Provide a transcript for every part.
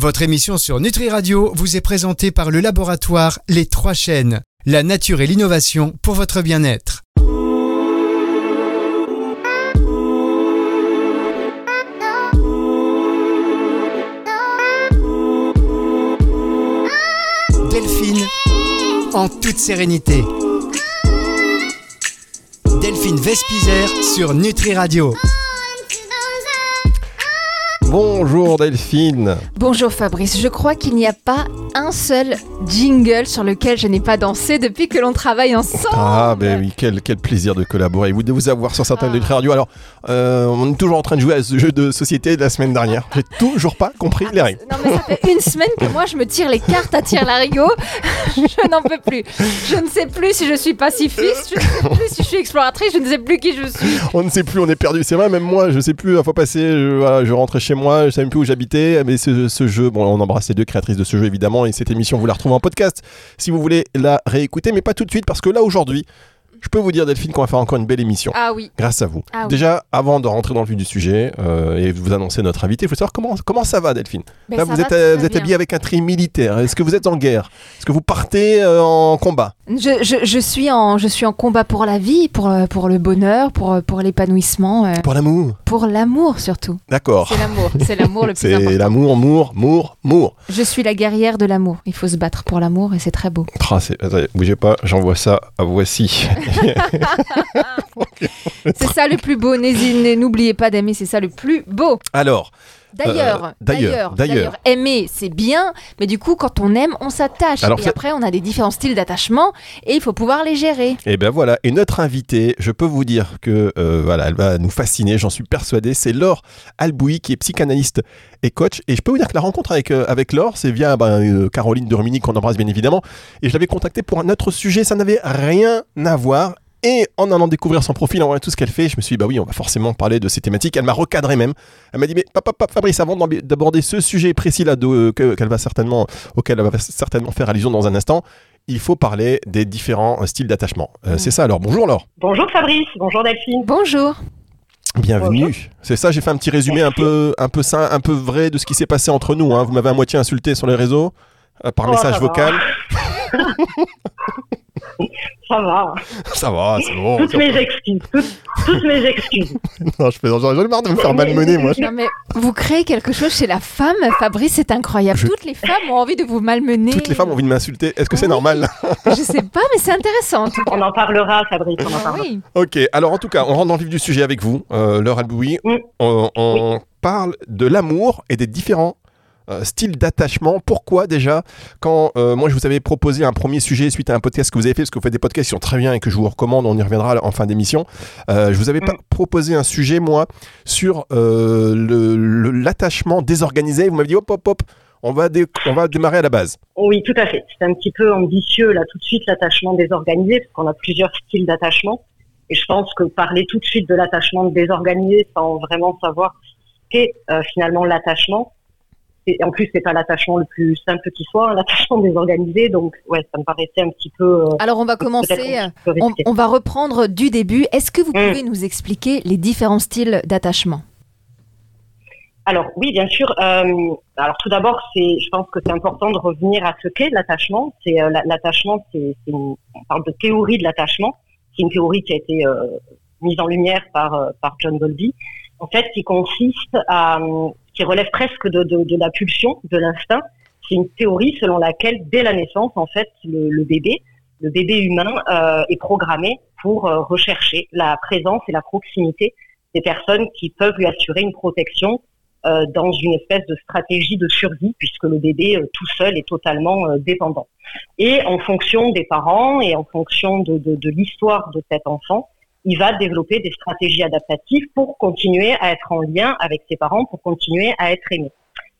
Votre émission sur Nutri Radio vous est présentée par le laboratoire Les Trois Chaînes. La nature et l'innovation pour votre bien-être. Delphine, en toute sérénité. Delphine Vespizer sur Nutri Radio. Bonjour Delphine. Bonjour Fabrice, je crois qu'il n'y a pas un seul jingle sur lequel je n'ai pas dansé depuis que l'on travaille ensemble. Ah ben oui, quel, quel plaisir de collaborer, vous de vous avoir sur certains de radio. Alors, euh, on est toujours en train de jouer à ce jeu de société de la semaine dernière. J'ai toujours pas compris les règles. Non mais ça fait une semaine que moi je me tire les cartes à tire larigot. je n'en peux plus. Je ne sais plus si je suis pacifiste, je ne sais plus si je suis exploratrice, je ne sais plus qui je suis. On ne sait plus, on est perdu. C'est vrai, même moi, je sais plus. La fois passée, je, voilà, je rentrais chez moi, je savais plus où j'habitais. Mais ce, ce jeu, bon, on embrasse les deux créatrices de ce jeu évidemment. Et cette émission, vous la retrouvez en podcast si vous voulez la réécouter, mais pas tout de suite parce que là aujourd'hui. Je peux vous dire, Delphine, qu'on va faire encore une belle émission. Ah oui. Grâce à vous. Ah oui. Déjà, avant de rentrer dans le vif du sujet euh, et de vous annoncer notre invité, il faut savoir comment, comment ça va, Delphine? Ben, Là, vous va êtes, vous êtes bien. habillé avec un tri militaire. Est-ce que vous êtes en guerre? Est-ce que vous partez euh, en combat? Je, je- je suis en, je suis en combat pour la vie, pour, euh, pour le bonheur, pour, euh, pour l'épanouissement, euh, Pour l'amour pour l'amour surtout. D'accord. C'est l'amour, c'est l'amour le plus C'est important. l'amour, mour, mour, mour. Je suis la guerrière de l'amour. Il faut se battre pour l'amour et c'est très beau. Ah, c'est- attendez, bougez pas, j'envoie ça à voici. C'est ça le plus beau. N'oubliez pas d'aimer, c'est ça le plus beau. Alors, D'ailleurs, Euh, d'ailleurs, d'ailleurs, d'ailleurs. aimer, c'est bien, mais du coup, quand on aime, on s'attache. Et après, on a des différents styles d'attachement et il faut pouvoir les gérer. Et ben voilà, et notre invitée, je peux vous dire que euh, voilà, elle va nous fasciner, j'en suis persuadé. C'est Laure Albouy qui est psychanalyste et coach. Et je peux vous dire que la rencontre avec, euh, avec Laure, c'est via ben, Caroline de Rumini qu'on embrasse bien évidemment. Et je l'avais contactée pour un autre sujet, ça n'avait rien à voir. Et en allant découvrir son profil, en voyant tout ce qu'elle fait, je me suis dit, bah oui, on va forcément parler de ces thématiques. Elle m'a recadré même. Elle m'a dit, mais papa, papa, Fabrice, avant d'aborder ce sujet précis là, de- que- qu'elle va certainement, auquel elle va certainement faire allusion dans un instant, il faut parler des différents euh, styles d'attachement. Euh. C'est ça alors. Bonjour Laure. Bonjour Fabrice, bonjour Delphine. Bonjour. Bienvenue. C'est ça, j'ai fait un petit résumé un peu, un peu sain, un peu vrai de ce qui s'est passé entre nous. hein. Vous m'avez à moitié insulté sur les réseaux, euh, par Oh, message vocal. Ça va, ça va, c'est bon. toutes mes excuses, toutes, toutes mes excuses. non, je fais, j'en ai marre de me faire malmener, moi. Non mais vous créez quelque chose chez la femme, Fabrice, c'est incroyable. Je- Toutes les femmes ont envie de vous malmener. Toutes les femmes ont envie de m'insulter. Est-ce que c'est normal? Je sais pas, mais c'est intéressant. en tout cas. On en parlera Fabrice, on en parlera. oui. Ok, alors en tout cas, on rentre dans le vif du sujet avec vous, euh, Laure Albouy. Mm. On, on parle de l'amour et des différents euh, styles d'attachement. Pourquoi déjà Quand euh, moi je vous avais proposé un premier sujet suite à un podcast que vous avez fait, parce que vous faites des podcasts qui sont très bien et que je vous recommande, on y reviendra en fin d'émission. euh, je vous avais pas Mm. proposé un sujet, moi, sur euh, le- le- l'attachement désorganisé. Vous m'avez dit hop hop hop, on va, on va démarrer à la base. Oui, tout à fait. C'est un petit peu ambitieux là tout de suite l'attachement désorganisé, parce qu'on a plusieurs styles d'attachement. Et je pense que parler tout de suite de l'attachement désorganisé sans vraiment savoir ce qu'est euh, finalement l'attachement, et en plus c'est pas l'attachement le plus simple qui soit, hein, l'attachement désorganisé. Donc ouais, ça me paraissait un petit peu. euh, Alors on va commencer. peu On, va reprendre du début. Est-ce que vous Mm. pouvez nous expliquer les différents styles d'attachement? Alors oui, bien sûr. Euh, alors tout d'abord, c'est, je pense que c'est important de revenir à ce qu'est l'attachement. C'est euh, la- l'attachement, c'est, c'est une- on parle de théorie de l'attachement. C'est une théorie qui a été euh, mise en lumière par euh, par John Bowlby. En fait, qui consiste à, qui relève presque de, la pulsion, de l'instinct. C'est une théorie selon laquelle dès la naissance, en fait, le, bébé, le bébé humain, euh, est programmé pour euh, rechercher la présence et la proximité des personnes qui peuvent lui assurer une protection euh, dans une espèce de stratégie de survie, puisque le bébé tout seul est totalement dépendant. Et en fonction des parents et en fonction de l'histoire de cet enfant, il va développer des stratégies adaptatives pour continuer à être en lien avec ses parents, pour continuer à être aimé.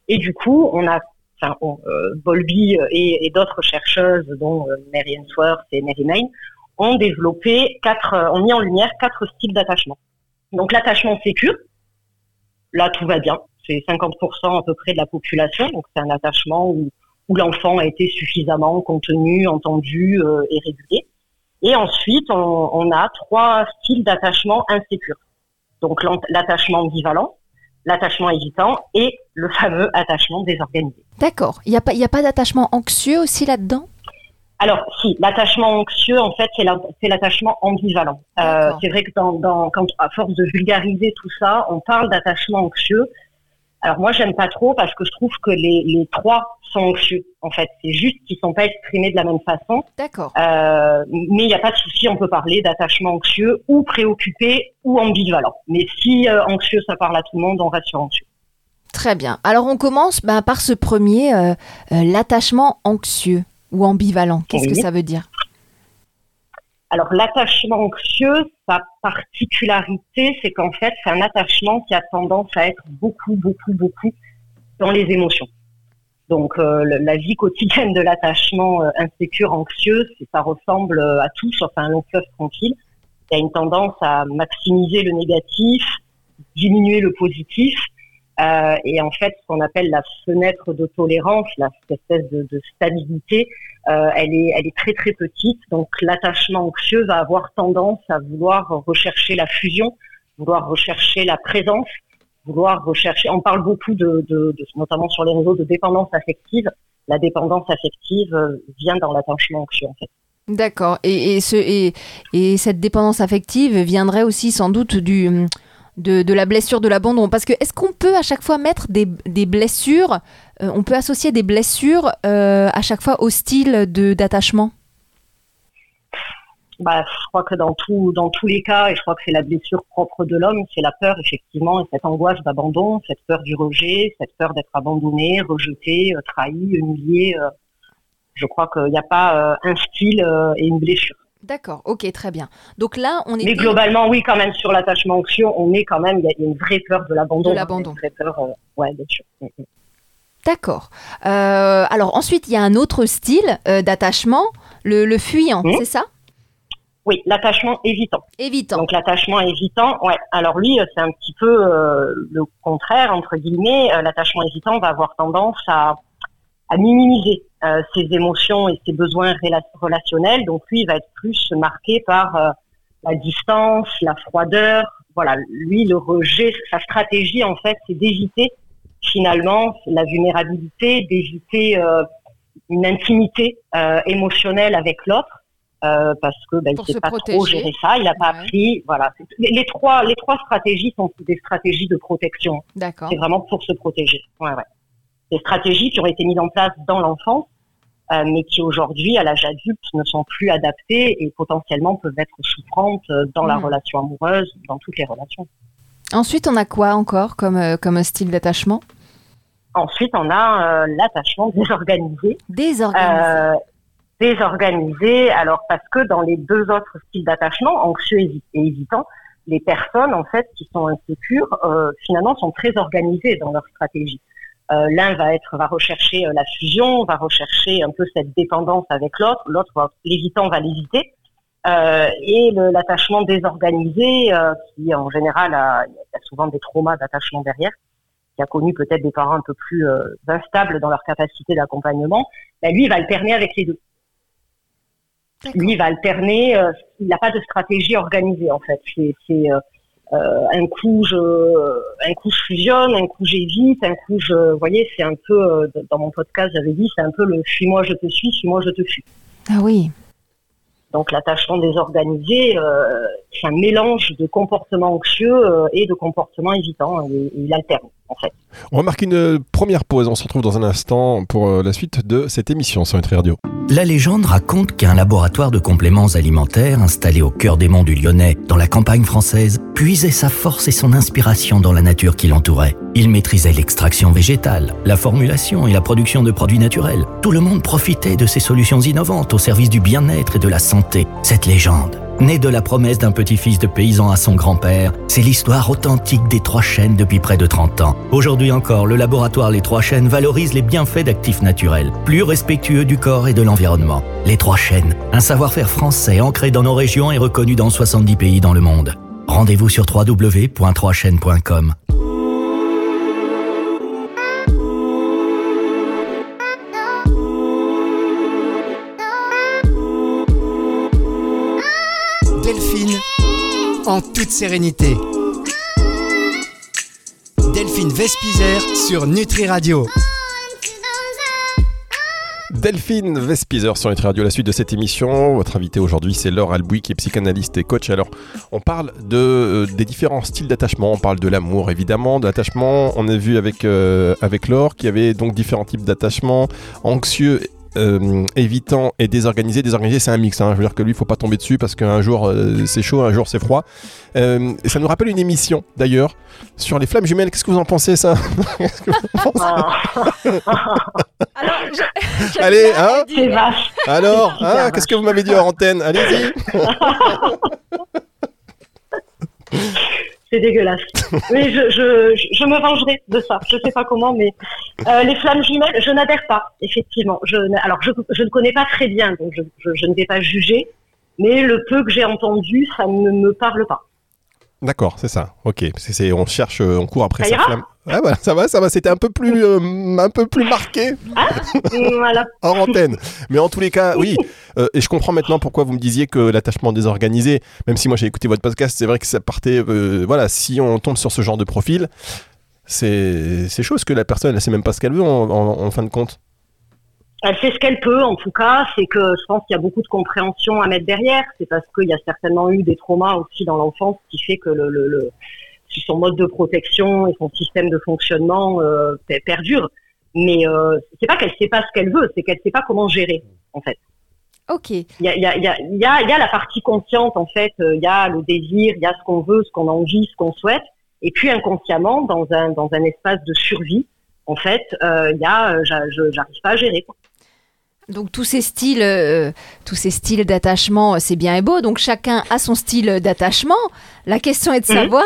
Et du coup, on a, enfin, euh, Bowlby et, et d'autres chercheuses, dont euh, Mary Ainsworth et Mary Main, ont développé quatre, euh, ont mis en lumière quatre styles d'attachement. Donc l'attachement sécure, là tout va bien, c'est 50% à peu près de la population, donc c'est un attachement où, où l'enfant a été suffisamment contenu, entendu euh, et régulier. Et ensuite, on, on a trois styles d'attachement insécure. Donc l'attachement ambivalent, l'attachement évitant et le fameux attachement désorganisé. D'accord. Il n'y a pas, il y a pas d'attachement anxieux aussi là-dedans? Alors, si, l'attachement anxieux, en fait, c'est la- c'est l'attachement ambivalent. Euh, c'est vrai que dans, dans, quand, à force de vulgariser tout ça, on parle d'attachement anxieux. Alors moi, j'aime pas trop parce que je trouve que les, les trois sont anxieux. En fait, c'est juste qu'ils sont pas exprimés de la même façon. D'accord. Euh, mais il n'y a pas de souci, on peut parler d'attachement anxieux ou préoccupé ou ambivalent. Mais si euh, anxieux, ça parle à tout le monde, on reste sur anxieux. Très bien. Alors on commence bah, par ce premier, euh, l'attachement anxieux ou ambivalent. Qu'est-ce que ça veut dire? Alors l'attachement anxieux, sa particularité, c'est qu'en fait, c'est un attachement qui a tendance à être beaucoup, beaucoup, beaucoup dans les émotions. Donc euh, la vie quotidienne de l'attachement euh, insécure, anxieux, ça ressemble euh, à tout sauf un long fleuve tranquille. Il y a une tendance à maximiser le négatif, diminuer le positif. Euh, et en fait, ce qu'on appelle la fenêtre de tolérance, la, cette espèce de, stabilité, euh, elle, est, elle est très très petite. Donc l'attachement anxieux va avoir tendance à vouloir rechercher la fusion, vouloir rechercher la présence, vouloir rechercher. On parle beaucoup de- notamment sur les réseaux de dépendance affective. La dépendance affective euh, vient dans l'attachement anxieux en fait. D'accord. Et, et, ce, et, et cette dépendance affective viendrait aussi sans doute du, de, la blessure de l'abandon. Parce que est-ce qu'on peut à chaque fois mettre des, blessures, euh, on peut associer des blessures euh, à chaque fois au style d'attachement? Bah, je crois que dans dans tous les cas, et je crois que c'est la blessure propre de l'homme, c'est la peur effectivement, et cette angoisse d'abandon, cette peur du rejet, cette peur d'être abandonné, rejeté, euh, trahi, humilié. je crois qu'il n'y a pas un style et une blessure. D'accord, ok, très bien. Donc là, on est. Mais globalement, oui, quand même, sur l'attachement anxieux, on est quand même, il y, a une vraie peur de l'abandon. De hein, l'abandon. Une vraie peur, euh, ouais, bien sûr. Mm, mm. D'accord. Euh, alors ensuite, il y a un autre style euh, d'attachement, le, le fuyant, Mhm. c'est ça? Oui, l'attachement évitant. Évitant. Donc l'attachement évitant, ouais. Alors lui, c'est un petit peu le contraire entre guillemets. L'attachement évitant va avoir tendance à, à minimiser euh, ses émotions et ses besoins rela- relationnels. Donc lui, il va être plus marqué par euh, la distance, la froideur. Voilà, lui, le rejet, sa stratégie en fait, c'est d'éviter finalement la vulnérabilité, d'éviter euh, une intimité euh, émotionnelle avec l'autre. euh, parce que ben, il sait pas trop gérer ça, il n'a pas Ouais. appris, voilà. Les, les trois, les trois stratégies sont des stratégies de protection. D'accord. C'est vraiment pour se protéger. Ouais, ouais. Des stratégies qui ont été mises en place dans l'enfance, euh, mais qui aujourd'hui, à l'âge adulte, ne sont plus adaptées et potentiellement peuvent être souffrantes euh, dans la Mhm. relation amoureuse, dans toutes les relations. Ensuite, on a quoi encore comme, euh, comme style d'attachement? Ensuite, on a euh, l'attachement désorganisé. Désorganisé. Euh, désorganisé, alors parce que dans les deux autres styles d'attachement, anxieux et évitant, les personnes en fait qui sont insécures euh, finalement sont très organisées dans leur stratégie. Euh, L'un va être va rechercher euh, la fusion, va rechercher un peu cette dépendance avec l'autre, l'autre va l'évitant va l'éviter. Euh, et l'attachement désorganisé, euh, qui en général a, souvent des traumas d'attachement derrière, qui a connu peut-être des parents un peu plus euh, instables dans leur capacité d'accompagnement, ben lui il va alterner avec les deux. Lui il va alterner, il n'a pas de stratégie organisée en fait. C'est un coup je un coup je fusionne, un coup j'évite, un coup je vous voyez, c'est un peu euh, dans mon podcast j'avais dit c'est un peu le fuis-moi je te suis, fuis-moi je te fuis. Ah oui. Donc l'attachement désorganisé, euh, c'est un mélange de comportements anxieux euh, et de comportements évitants. Et, et il alterne en fait. On remarque une euh, première pause. On se retrouve dans un instant pour euh, la suite de cette émission sur Nutri Radio. La légende raconte qu'un laboratoire de compléments alimentaires installé au cœur des monts du Lyonnais, dans la campagne française, puisait sa force et son inspiration dans la nature qui l'entourait. Il maîtrisait l'extraction végétale, la formulation et la production de produits naturels. Tout le monde profitait de ces solutions innovantes au service du bien-être et de la santé. Cette légende, née de la promesse d'un petit-fils de paysan à son grand-père, c'est l'histoire authentique des Trois Chênes depuis près de 30 ans. Aujourd'hui encore, le laboratoire Les Trois Chênes valorise les bienfaits d'actifs naturels, plus respectueux du corps et de l'environnement. Les Trois Chênes, un savoir-faire français ancré dans nos régions et reconnu dans 70 pays dans le monde. Rendez-vous sur www.3chaînes.com. en toute sérénité. Delphine Vespizer sur Nutri Radio. Delphine Vespizer sur Nutri Radio, la suite de cette émission. Votre invité aujourd'hui, c'est Laure Albouy, qui est psychanalyste et coach. Alors, on parle de, euh, des différents styles d'attachement. On parle de l'amour, évidemment, de l'attachement. On a vu avec, euh, avec Laure qu'il y avait donc différents types d'attachement, anxieux euh, évitant et désorganisé. Désorganisé, c'est un mix. Hein. Je veux dire que lui, il faut pas tomber dessus parce qu'un jour euh, c'est chaud, un jour c'est froid. Euh, et ça nous rappelle une émission d'ailleurs sur les flammes jumelles. Qu'est-ce que vous en pensez, ça? Alors, je- j'aime Allez, hein? Alors, hein, qu'est-ce que vous m'avez dit en antenne? Allez-y. C'est dégueulasse. Mais je, je, me vengerai de ça. Je sais pas comment, mais euh, les flammes jumelles, je n'adhère pas, effectivement. Je, alors, je, je ne connais pas très bien, donc je, je, ne vais pas juger. Mais le peu que j'ai entendu, ça ne me parle pas. D'accord, c'est ça. Ok, c'est, c'est- on cherche, on court après Ça sa ira flamme. Ouais, voilà, ça va, ça va. C'était un peu plus, euh, un peu plus marqué voilà. hors antenne. Mais en tous les cas, oui. Euh, et je comprends maintenant pourquoi vous me disiez que l'attachement désorganisé, même si moi j'ai écouté votre podcast, c'est vrai que ça partait. euh, voilà, si on tombe sur ce genre de profil, c'est, c'est chose que la personne, elle sait même pas ce qu'elle veut en, en- en fin de compte. Elle fait ce qu'elle peut, en tout cas. C'est que je pense qu'il y a beaucoup de compréhension à mettre derrière. C'est parce qu'il y a certainement eu des traumas aussi dans l'enfance qui fait que le, le, le- son mode de protection et son système de fonctionnement euh, per- perdure. Mais euh, c'est pas qu'elle sait pas ce qu'elle veut, c'est qu'elle sait pas comment gérer, en fait. Ok. Il y a, y, y, y, la partie consciente, en fait. euh, Il y a le désir, il y a ce qu'on veut, ce qu'on a envie, ce qu'on souhaite. Et puis inconsciemment, dans un, dans un espace de survie, en fait, euh, il y a, euh, j'arrive pas à gérer. Quoi. Donc tous ces styles, euh, tous ces styles d'attachement, c'est bien et beau. Donc chacun a son style d'attachement. La question est de Mhm. savoir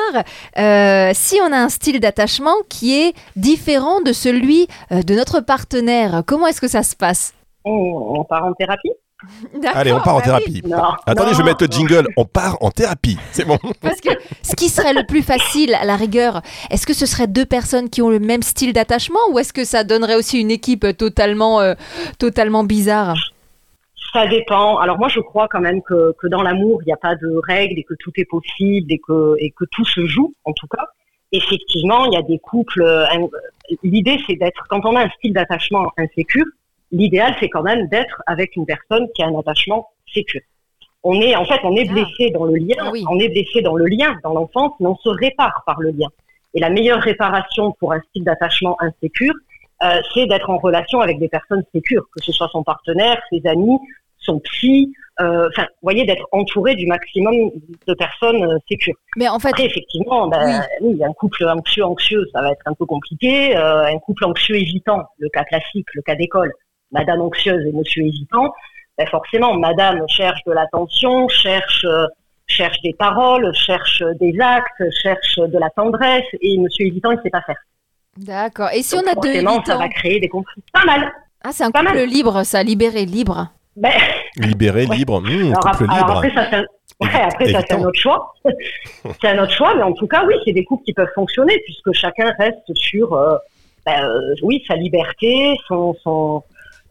euh, si on a un style d'attachement qui est différent de celui euh, de notre partenaire. Comment est-ce que ça se passe? On, on part en thérapie? Allez, on part en bah oui. thérapie. Non. Attendez, non, je vais mettre le jingle. On part en thérapie. C'est bon. Parce que ce qui serait le plus facile à la rigueur, est-ce que ce serait deux personnes qui ont le même style d'attachement ou est-ce que ça donnerait aussi une équipe totalement, euh, totalement bizarre? Ça dépend. Alors moi, je crois quand même que, que dans l'amour, il n'y a pas de règles et que tout est possible et que, et que tout se joue, en tout cas. Effectivement, il y a des couples. euh, L'idée, c'est d'être, quand on a un style d'attachement insécure, l'idéal, c'est quand même d'être avec une personne qui a un attachement sécure. On est, en fait, on est Ah. blessé dans le lien. Oui. On est blessé dans le lien, dans l'enfance, mais on se répare par le lien. Et la meilleure réparation pour un style d'attachement insécure, euh, c'est d'être en relation avec des personnes sécures, que ce soit son partenaire, ses amis, son psy, euh, enfin, vous voyez, d'être entouré du maximum de personnes euh, sécures. Mais en fait, Après, effectivement, ben, oui. un couple anxieux, anxieux, ça va être un peu compliqué. Un couple anxieux hésitant, le cas classique, le cas d'école, Madame anxieuse et Monsieur hésitant, ben forcément, Madame cherche de l'attention, cherche euh, cherche des paroles, cherche des actes, cherche de la tendresse, et Monsieur hésitant, il sait pas faire. d'accord. Et si Donc, on a deux forcément, ça va créer des conflits. Pas mal. Ah, c'est un pas couple mal. libre, ça, libéré, libre. Ben, Libéré, Ouais. libre. Mmh, Alors, couple alors libre. après, ça, c'est un... ouais, après, ça, c'est un autre choix. c'est un autre choix, mais en tout cas, oui, c'est des couples qui peuvent fonctionner puisque chacun reste sur, euh, ben, euh, oui, sa liberté, son, son,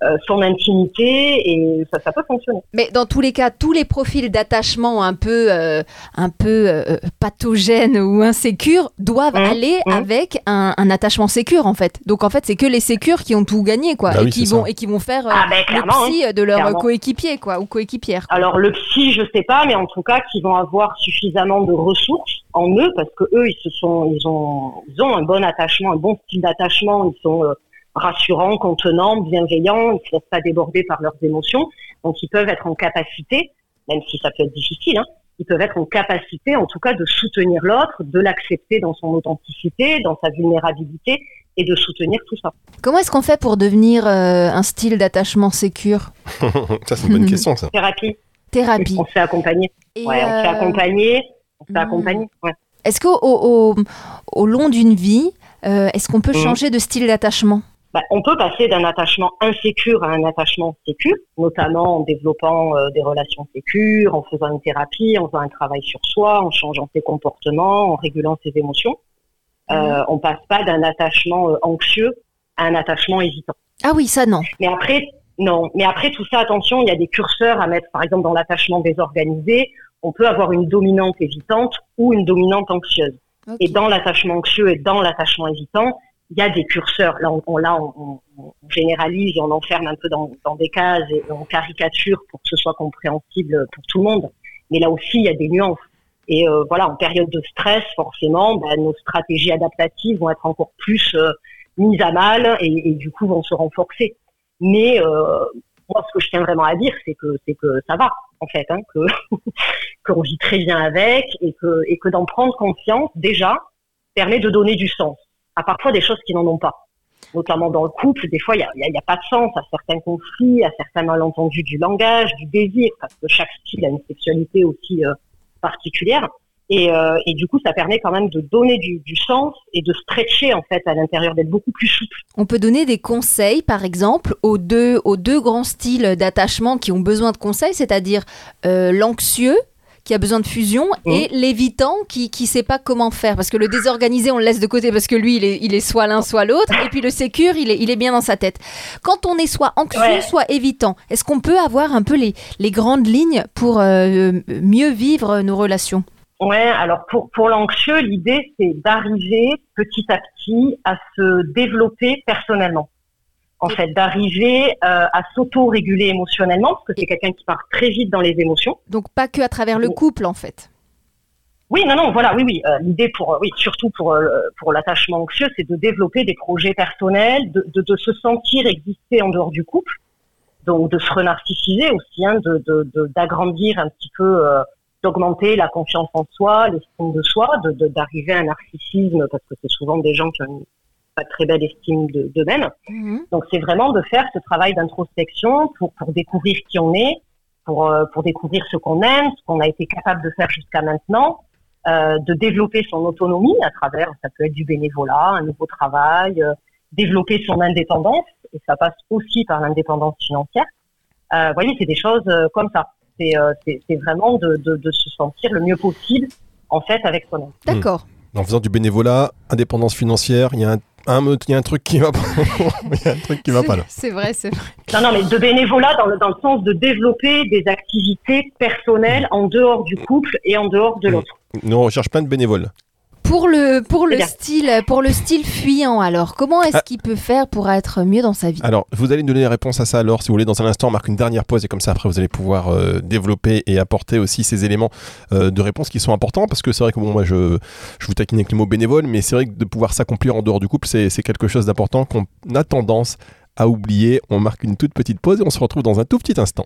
euh, son intimité et ça, ça peut fonctionner. Mais dans tous les cas, tous les profils d'attachement un peu, euh, un peu euh, pathogènes ou insécures doivent Mmh, aller mmh. avec un, un attachement sécure en fait. Donc en fait, c'est que les sécures qui ont tout gagné quoi, Bah et oui, qui vont ça. et qui vont faire euh, Ah, ben, le psy de leur coéquipier quoi ou coéquipière. Alors le psy, je sais pas, mais en tout cas, qu'ils vont avoir suffisamment de ressources en eux parce que eux, ils se sont, ils ont, ils ont un bon attachement, un bon style d'attachement. Ils sont euh, rassurants, contenants, bienveillants. Ils se laissent pas déborder par leurs émotions, donc ils peuvent être en capacité, même si ça peut être difficile, hein, ils peuvent être en capacité, en tout cas, de soutenir l'autre, de l'accepter dans son authenticité, dans sa vulnérabilité et de soutenir tout ça. Comment est-ce qu'on fait pour devenir euh, un style d'attachement sécure? Ça, c'est une bonne question, ça. Thérapie, Thérapie. on se fait accompagner. Et, Ouais, on se fait euh, accompagner. On se fait hmm. accompagner. Ouais. Est-ce qu'au au, au- au long d'une vie, euh, est-ce qu'on peut Mhm. changer de style d'attachement? Bah, on peut passer d'un attachement insécure à un attachement sécure, notamment en développant euh, des relations sécures, en faisant une thérapie, en faisant un travail sur soi, en changeant ses comportements, en régulant ses émotions. Euh, on passe pas d'un attachement euh, anxieux à un attachement hésitant. Ah oui, ça non. Mais après, non. Mais après tout ça, attention, il y a des curseurs à mettre. Par exemple, dans l'attachement désorganisé, on peut avoir une dominante évitante ou une dominante anxieuse. Et dans l'attachement anxieux et dans l'attachement hésitant, il y a des curseurs. Là, on, là, on, on, généralise et on enferme un peu dans, dans, des cases et on caricature pour que ce soit compréhensible pour tout le monde. Mais là aussi, il y a des nuances. Et euh, voilà, en période de stress, forcément, ben, nos stratégies adaptatives vont être encore plus euh, mises à mal et, et, du coup vont se renforcer. Mais euh, moi, ce que je tiens vraiment à dire, c'est que c'est que ça va en fait, hein, que qu'on vit très bien avec et que et que d'en prendre conscience déjà permet de donner du sens à parfois des choses qui n'en ont pas. Notamment dans le couple, des fois, il n'y a, a, pas de sens à certains conflits, à certains malentendus du langage, du désir, parce que chaque style a une sexualité aussi euh, particulière. Et, euh, et, du coup, ça permet quand même de donner du, du sens et de stretcher en fait à l'intérieur, d'être beaucoup plus souple. On peut donner des conseils, par exemple, aux deux, aux deux grands styles d'attachement qui ont besoin de conseils, c'est-à-dire euh, l'anxieux qui a besoin de fusion et l'évitant qui qui sait pas comment faire. Parce que le désorganisé on le laisse de côté parce que lui il est, il est soit l'un soit l'autre. Et puis le sécure il est, il est bien dans sa tête. Quand on est soit anxieux ouais. soit évitant, est-ce qu'on peut avoir un peu les, les grandes lignes pour euh, mieux vivre nos relations? Ouais, alors pour, pour l'anxieux, l'idée c'est d'arriver petit à petit à se développer personnellement en fait, d'arriver euh, à s'auto-réguler émotionnellement, parce que c'est quelqu'un qui part très vite dans les émotions. Donc pas que à travers le couple, en fait. Oui, non, non, voilà, oui, oui. Euh, L'idée pour, oui, surtout pour euh, pour l'attachement anxieux, c'est de développer des projets personnels, de, de, de, se sentir exister en dehors du couple, donc de se renarcissiser aussi, hein, de d'agrandir un petit peu, euh, d'augmenter la confiance en soi, l'estime de soi, d'arriver à un narcissisme, parce que c'est souvent des gens qui ont une pas très belle estime d'eux-mêmes. De, mmh. Donc c'est vraiment de faire ce travail d'introspection pour, pour découvrir qui on est, pour, euh, pour découvrir ce qu'on aime, ce qu'on a été capable de faire jusqu'à maintenant, euh, de développer son autonomie à travers, ça peut être du bénévolat, un nouveau travail, euh, développer son indépendance, et ça passe aussi par l'indépendance financière. Euh, vous voyez, c'est des choses euh, comme ça. C'est vraiment de, de, de, se sentir le mieux possible, en fait, avec soi-même. D'accord. Mmh. En faisant du bénévolat, indépendance financière, il y a un un il y a un truc qui va pas. il y a un truc qui va pas là. C'est vrai, c'est vrai. Non, non, mais de bénévolat dans le, dans le sens de développer des activités personnelles en dehors du couple et en dehors de l'autre. Nous, on recherche plein de bénévoles. Pour le, pour, le style, pour le style fuyant, alors, comment est-ce ah. qu'il peut faire pour être mieux dans sa vie? Alors, vous allez nous donner les réponses à ça, alors, si vous voulez, dans un instant, on marque une dernière pause et comme ça, après, vous allez pouvoir euh, développer et apporter aussi ces éléments euh, de réponse qui sont importants parce que c'est vrai que, bon, moi, je, je vous taquine avec le mot bénévole, mais c'est vrai que de pouvoir s'accomplir en dehors du couple, c'est quelque chose d'important qu'on a tendance à oublier. On marque une toute petite pause et on se retrouve dans un tout petit instant.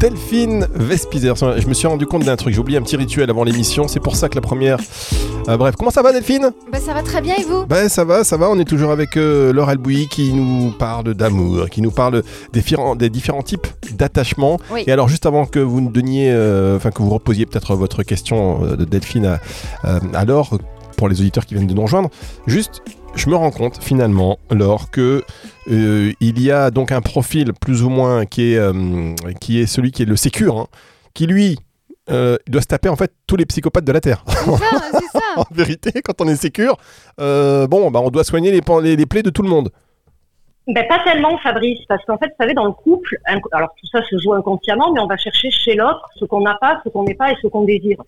Delphine Vespizer. Je me suis rendu compte d'un truc. J'ai oublié un petit rituel avant l'émission. C'est pour ça que la première. Euh, bref, comment ça va, Delphine? Bah, Ça va très bien et vous? Bah, Ça va, ça va. On est toujours avec euh, Laure Albouy qui nous parle d'amour, qui nous parle des, des différents types d'attachement. Oui. Et alors, juste avant que vous nous donniez, euh, enfin que vous reposiez peut-être votre question euh, de Delphine à, à Laure, pour les auditeurs qui viennent de nous rejoindre, juste je me rends compte finalement, Laure, que euh, il y a donc un profil plus ou moins qui est, euh, qui est celui qui est le sécure, hein, qui lui euh, doit se taper en fait tous les psychopathes de la Terre. C'est ça, c'est ça. en vérité, quand on est sécure, bon, bah, on doit soigner les, les, les plaies de tout le monde. Ben, pas tellement, Fabrice, parce qu'en fait, vous savez, dans le couple, alors tout ça se joue inconsciemment, mais on va chercher chez l'autre ce qu'on n'a pas, ce qu'on n'est pas et ce qu'on désire.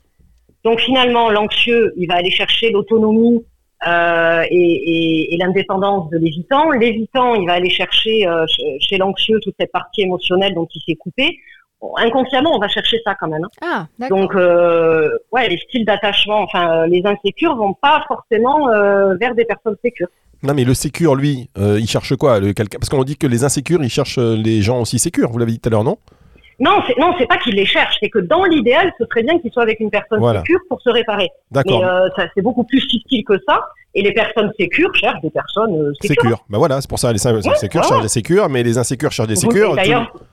Donc finalement, l'anxieux, il va aller chercher l'autonomie euh, et, et, et l'indépendance de l'évitant. L'évitant, il va aller chercher euh, chez l'anxieux toute cette partie émotionnelle dont il s'est coupé. Bon, inconsciemment, on va chercher ça quand même. Hein. Ah, Donc, euh, ouais, les styles d'attachement, enfin, les insécures vont pas forcément euh, vers des personnes sécures. Non, mais le sécure, lui, euh, il cherche quoi? Le, Parce qu'on dit que les insécures, ils cherchent les gens aussi sécures. Vous l'avez dit tout à l'heure, non? Non, c'est non, c'est pas qu'il les cherche, c'est que dans l'idéal, ce serait bien qu'il soit avec une personne Voilà. sécure pour se réparer. Mais D'accord. euh, ça, c'est beaucoup plus subtil que ça. Et les personnes sécures cherchent des personnes euh, sécures. Sécure. Bah voilà, c'est pour ça, les sécures Ouais, sécures cherchent des sécures, mais les insécures cherchent des sécures.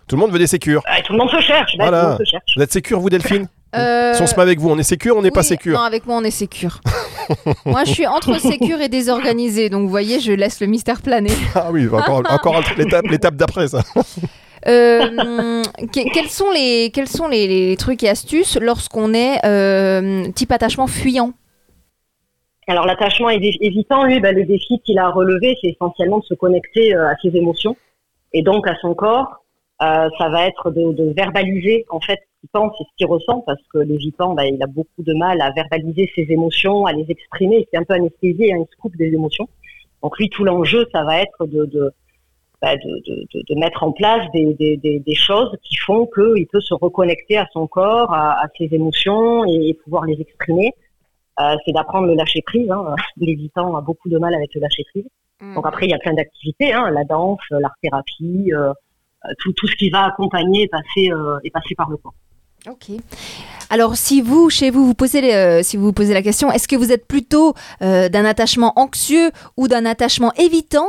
Tout, le monde veut des sécures. Ah, tout le monde se cherche. là, Voilà. Tout le monde se cherche. Vous êtes sécure, vous, Delphine Euh, Si on se met avec vous, on est sécure, on n'est pas oui, sécure Non, avec moi, on est sécure. moi, je suis entre sécure et désorganisée. Donc, vous voyez, je laisse le mystère planer. Ah oui, encore, encore l'étape l'étape d'après, ça. Euh, que- quels sont les trucs et astuces lorsqu'on est euh, type attachement fuyant? Alors l'attachement évi- évitant, lui, bah, le défi qu'il a à relever, c'est essentiellement de se connecter euh, à ses émotions et donc à son corps. Ça va être de, verbaliser en fait ce qu'il pense et ce qu'il ressent, parce que l'évitant, bah, il a beaucoup de mal à verbaliser ses émotions, à les exprimer. C'est un peu anesthésié, hein, il se coupe des émotions. Donc lui, tout l'enjeu, ça va être de, bah, de, de, de- de mettre en place des, des, des, des choses qui font qu'il peut se reconnecter à son corps, à, à ses émotions et, pouvoir les exprimer. Euh, c'est d'apprendre le lâcher prise. Hein. L'évitant a beaucoup de mal avec le lâcher prise. Donc après, il y a plein d'activités, hein, la danse, l'art thérapie, euh, euh, tout, tout ce qui va accompagner et passer, euh, et passer par le corps. Ok. Alors, si vous, chez vous, vous posez, les- si vous vous posez la question, est-ce que vous êtes plutôt d'un attachement anxieux ou d'un attachement évitant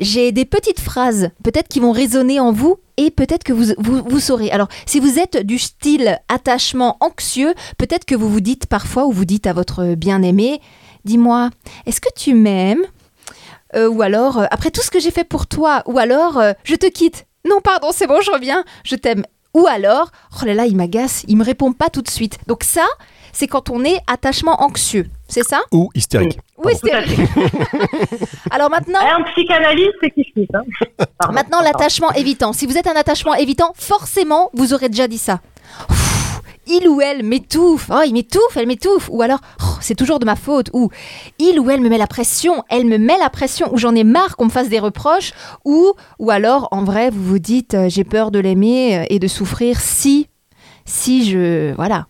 J'ai des petites phrases, peut-être qui vont résonner en vous et peut-être que vous, vous, saurez. Alors, si vous êtes du style attachement anxieux, peut-être que vous vous dites parfois ou vous dites à votre bien-aimé, dis-moi, est-ce que tu m'aimes Euh, Ou alors, euh, après tout ce que j'ai fait pour toi, ou alors, euh, je te quitte. Non, pardon, c'est bon, je reviens, je t'aime. Ou alors, oh là là, il m'agace, il me répond pas tout de suite. Donc ça, c'est quand on est attachement anxieux, c'est ça? Ou hystérique. Oui, fait. Alors maintenant, Un psychanalyste, c'est kiff kiff. Hein. Pardon. maintenant l'attachement évitant. Si vous êtes un attachement évitant, forcément, vous aurez déjà dit ça. Ouf, il ou elle m'étouffe. Oh, il m'étouffe, elle m'étouffe. Ou alors, oh, c'est toujours de ma faute. Ou il ou elle me met la pression, elle me met la pression. Ou j'en ai marre qu'on me fasse des reproches. Ou, ou alors, en vrai, vous vous dites, euh, j'ai peur de l'aimer euh, et de souffrir si, si je, voilà.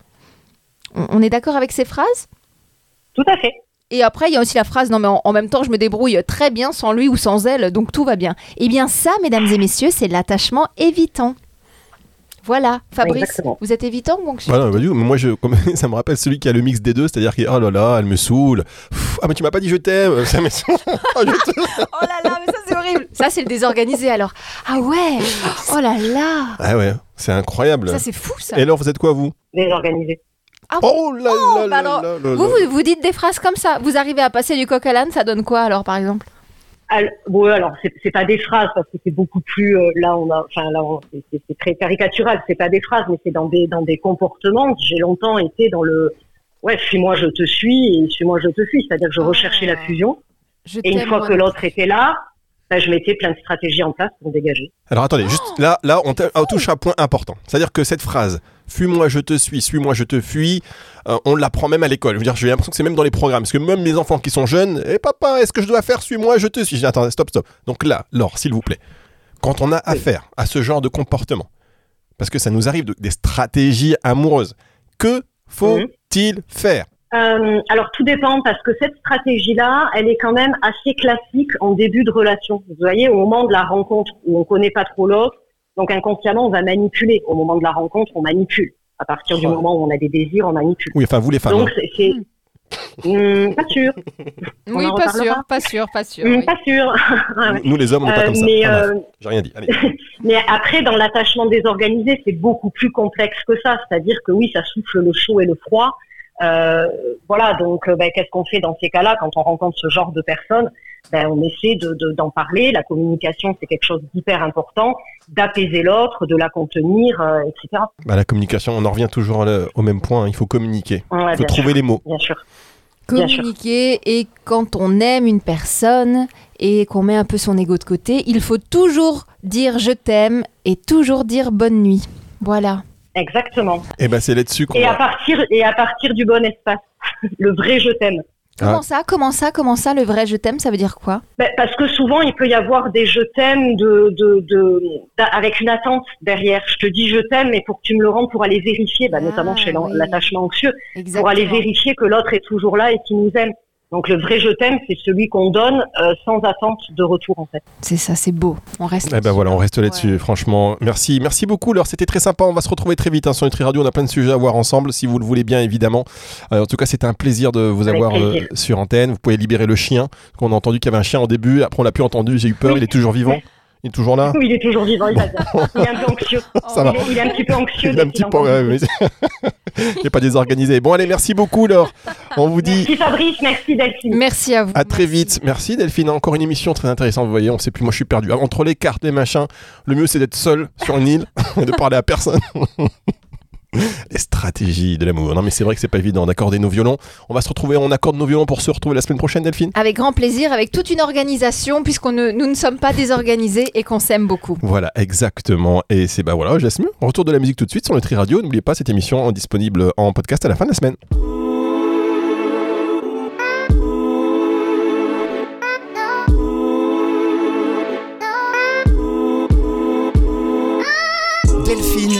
On, on est d'accord avec ces phrases? Tout à fait. Et après, il y a aussi la phrase non, mais en, en même temps, je me débrouille très bien sans lui ou sans elle, donc tout va bien. Eh bien, ça, mesdames et messieurs, c'est l'attachement évitant. Voilà, Fabrice, Exactement. vous êtes évitant ou anxieux? Voilà, bah, du coup, moi, je, comme- ça me rappelle celui qui a le mix des deux, c'est-à-dire que, oh là là, elle me saoule. Pff, ah, mais tu m'as pas dit je t'aime. Ça me saoule. Oh, je Oh là là, mais ça c'est horrible. Ça c'est le désorganisé alors. Ah ouais. Oh là là. ah ouais, c'est incroyable. Ça c'est fou ça. Et alors, vous êtes quoi, vous? Désorganisé. Oh là Oh, là bah là alors, là là Vous, vous vous dites des phrases comme ça. Vous arrivez à passer du coq à l'âne, ça donne quoi alors par exemple? Alors, ouais, alors c'est pas des phrases parce que c'est beaucoup plus euh, là on a enfin là c'est- très caricatural c'est pas des phrases mais c'est dans des dans des comportements. J'ai longtemps été dans le ouais suis-moi je te suis et suis-moi je te suis. C'est-à-dire que je Ah. recherchais la fusion. Je et une fois que l'autre était là ben, je mettais plein de stratégies en place pour dégager. Alors attendez, juste là, là on touche à un point important. C'est-à-dire que cette phrase, fuis-moi, je te suis, suis-moi, je te fuis, euh, on l'apprend même à l'école. Je veux dire, j'ai l'impression que c'est même dans les programmes. Parce que même mes enfants qui sont jeunes, eh papa, est-ce que je dois faire? Suis-moi, je te suis Je dis, attends, stop, stop. Donc là, Laure, s'il vous plaît, quand on a affaire à ce genre de comportement, parce que ça nous arrive de- des stratégies amoureuses, que faut-il faire? Euh, alors tout dépend parce que cette stratégie-là, elle est quand même assez classique en début de relation. Vous voyez, au moment de la rencontre où on connaît pas trop l'autre, donc inconsciemment on va manipuler. Au moment de la rencontre, on manipule. À partir du Oh. moment où on a des désirs, on manipule. Oui, enfin, vous les femmes. Donc hein. c'est, c'est... Hmm, pas sûr, On Oui, en pas sûr, pas sûr, pas sûr. Hmm, oui. pas sûr. Nous, les hommes, on n'est pas Euh, comme ça. mais, Ah, euh, J'ai rien dit. Allez. mais après, dans l'attachement désorganisé, c'est beaucoup plus complexe que ça. C'est-à-dire que oui, ça souffle le chaud et le froid. Euh, voilà, donc euh, ben, qu'est-ce qu'on fait dans ces cas-là quand on rencontre ce genre de personnes? Ben, On essaie de, de- d'en parler. La communication, c'est quelque chose d'hyper important, d'apaiser l'autre, de la contenir, euh, etc. Bah, la communication, on en revient toujours au même point. Il faut communiquer. Ouais, Il faut trouver sûr, les mots. bien sûr. Bien sûr. Communiquer et quand on aime une personne et qu'on met un peu son ego de côté, il faut toujours dire je t'aime et toujours dire bonne nuit. Voilà. Exactement. Et ben c'est là-dessus qu'on Et à partir et à partir du bon espace, le vrai je t'aime. Comment Ah. ça Comment ça Comment ça Le vrai je t'aime, ça veut dire quoi? Ben, parce que souvent, il peut y avoir des je t'aime de, de, de, avec une attente derrière. Je te dis je t'aime, mais pour que tu me le rendes, pour aller vérifier, ben, Ah, notamment chez l'en- oui. l'attachement anxieux, Exactement. pour aller vérifier que l'autre est toujours là et qu'il nous aime. Donc le vrai je t'aime, c'est celui qu'on donne euh, sans attente de retour en fait. C'est ça, c'est beau. On reste. Eh ben là-dessus. voilà, on reste là-dessus, Ouais. franchement. Merci, merci beaucoup, Laure. C'était très sympa. On va se retrouver très vite hein, sur Nutri Radio. On a plein de sujets à voir ensemble, si vous le voulez bien, évidemment. Euh, en tout cas, c'était un plaisir de vous Avec avoir euh, sur antenne. Vous pouvez libérer le chien. On a entendu qu'il y avait un chien au début. Après, on l'a plus entendu. J'ai eu peur. Oui. Il est toujours vivant. Il est toujours là Oui, il est toujours vivant, il va bien. Il est un peu anxieux. Ça va. Il est, il est un petit peu anxieux. Il est un petit peu. ouais, mais- Il n'est pas désorganisé. Bon, allez, merci beaucoup, Laure. On vous dit Merci Fabrice, merci Delphine. Merci à vous. à très vite. Merci, Delphine. Encore une émission très intéressante. Vous voyez, on sait plus. Moi, je suis perdu. Entre les cartes, les machins, le mieux, c'est d'être seul sur une île et de parler à personne. Les stratégies de l'amour. Non, mais c'est vrai que c'est pas évident d'accorder nos violons. On va se retrouver, on accorde nos violons pour se retrouver la semaine prochaine, Delphine. Avec grand plaisir, avec toute une organisation, puisqu'on ne, nous ne sommes pas désorganisés et qu'on s'aime beaucoup. Voilà, exactement. Et c'est bah voilà, Jasmine. Retour de la musique tout de suite sur le Tri Radio. N'oubliez pas cette émission est disponible en podcast à la fin de la semaine. Delphine,